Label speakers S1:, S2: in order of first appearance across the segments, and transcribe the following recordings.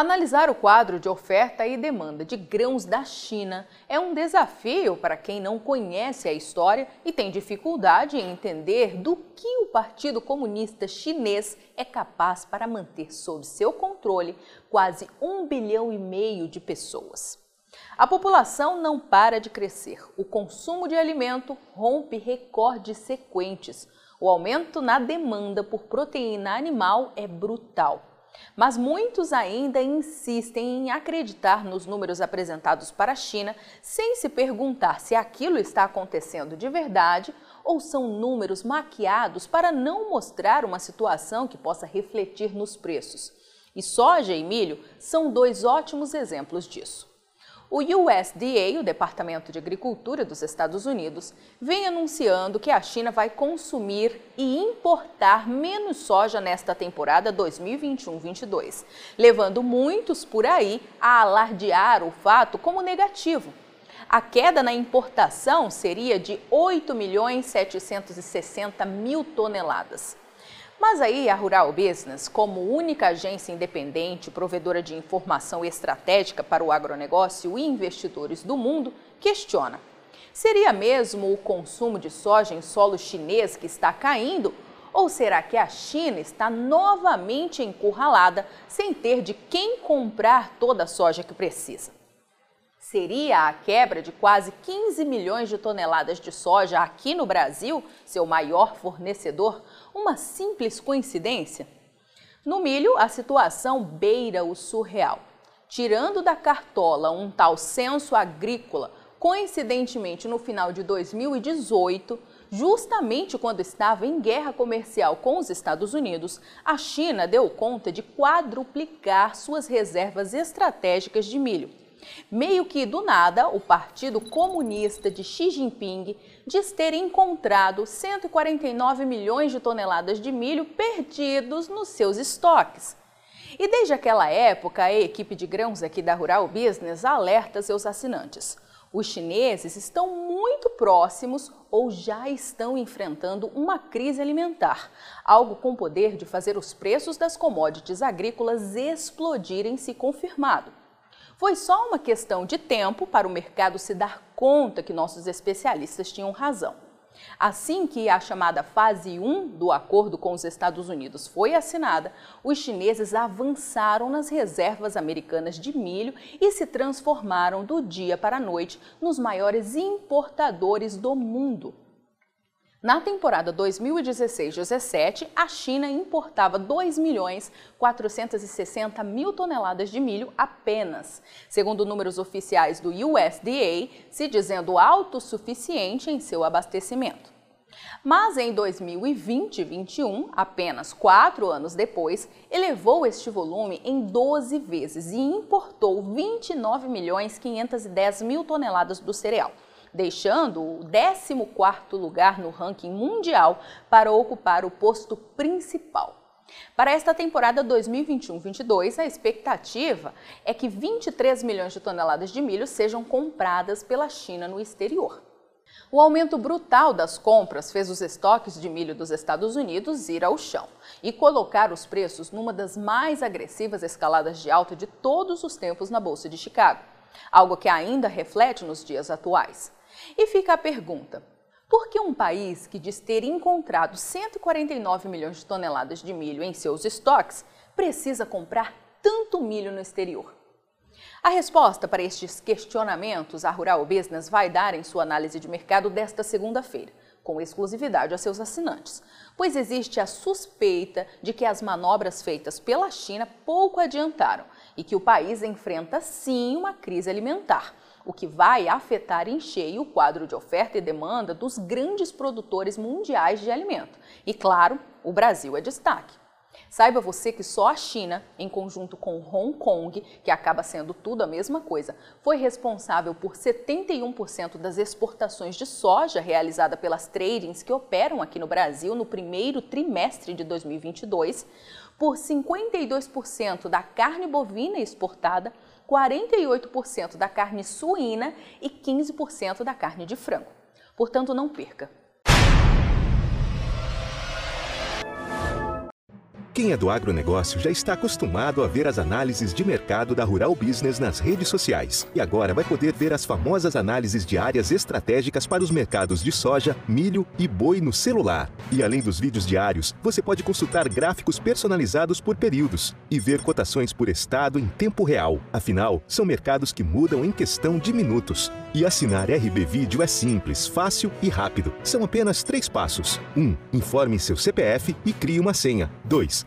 S1: Analisar o quadro de oferta e demanda de grãos da China é um desafio para quem não conhece a história e tem dificuldade em entender do que o Partido Comunista Chinês é capaz para manter sob seu controle quase um bilhão e meio de pessoas. A população não para de crescer, o consumo de alimento rompe recordes sequentes, o aumento na demanda por proteína animal é brutal. Mas muitos ainda insistem em acreditar nos números apresentados para a China sem se perguntar se aquilo está acontecendo de verdade ou são números maquiados para não mostrar uma situação que possa refletir nos preços. E soja e milho são dois ótimos exemplos disso. O USDA, o Departamento de Agricultura dos Estados Unidos, vem anunciando que a China vai consumir e importar menos soja nesta temporada 2021-22, levando muitos por aí a alardear o fato como negativo. A queda na importação seria de 8 milhões 760 mil toneladas. Mas aí a Rural Business, como única agência independente provedora de informação estratégica para o agronegócio e investidores do mundo, questiona: seria mesmo o consumo de soja em solo chinês que está caindo? Ou será que a China está novamente encurralada sem ter de quem comprar toda a soja que precisa? Seria a quebra de quase 15 milhões de toneladas de soja aqui no Brasil, seu maior fornecedor, uma simples coincidência? No milho, a situação beira o surreal. Tirando da cartola um tal censo agrícola, coincidentemente no final de 2018, justamente quando estava em guerra comercial com os Estados Unidos, a China deu conta de quadruplicar suas reservas estratégicas de milho. Meio que do nada, o Partido Comunista de Xi Jinping diz ter encontrado 149 milhões de toneladas de milho perdidos nos seus estoques. E desde aquela época, a equipe de grãos aqui da Rural Business alerta seus assinantes. Os chineses estão muito próximos ou já estão enfrentando uma crise alimentar, algo com poder de fazer os preços das commodities agrícolas explodirem se confirmado. Foi só uma questão de tempo para o mercado se dar conta que nossos especialistas tinham razão. Assim que a chamada fase 1 do acordo com os Estados Unidos foi assinada, os chineses avançaram nas reservas americanas de milho e se transformaram do dia para a noite nos maiores importadores do mundo. Na temporada 2016-17, a China importava 2 milhões 460 mil toneladas de milho apenas, segundo números oficiais do USDA, se dizendo autossuficiente em seu abastecimento. Mas em 2020 2021, apenas quatro anos depois, elevou este volume em 12 vezes e importou 29 milhões 510 mil toneladas do cereal deixando o 14º lugar no ranking mundial para ocupar o posto principal. Para esta temporada 2021-22, a expectativa é que 23 milhões de toneladas de milho sejam compradas pela China no exterior. O aumento brutal das compras fez os estoques de milho dos Estados Unidos ir ao chão e colocar os preços numa das mais agressivas escaladas de alta de todos os tempos na Bolsa de Chicago, algo que ainda reflete nos dias atuais. E fica a pergunta: por que um país que diz ter encontrado 149 milhões de toneladas de milho em seus estoques precisa comprar tanto milho no exterior? A resposta para estes questionamentos a Rural Business vai dar em sua análise de mercado desta segunda-feira, com exclusividade a seus assinantes, pois existe a suspeita de que as manobras feitas pela China pouco adiantaram e que o país enfrenta sim uma crise alimentar o que vai afetar em cheio o quadro de oferta e demanda dos grandes produtores mundiais de alimento. E, claro, o Brasil é destaque. Saiba você que só a China, em conjunto com Hong Kong, que acaba sendo tudo a mesma coisa, foi responsável por 71% das exportações de soja realizada pelas tradings que operam aqui no Brasil no primeiro trimestre de 2022, por 52% da carne bovina exportada, 48% da carne suína e 15% da carne de frango. Portanto, não perca.
S2: Quem é do agronegócio já está acostumado a ver as análises de mercado da Rural Business nas redes sociais. E agora vai poder ver as famosas análises diárias estratégicas para os mercados de soja, milho e boi no celular. E além dos vídeos diários, você pode consultar gráficos personalizados por períodos e ver cotações por estado em tempo real. Afinal, são mercados que mudam em questão de minutos. E assinar RB Vídeo é simples, fácil e rápido. São apenas três passos. 1. Um, informe seu CPF e crie uma senha. 2.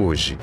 S2: hoje.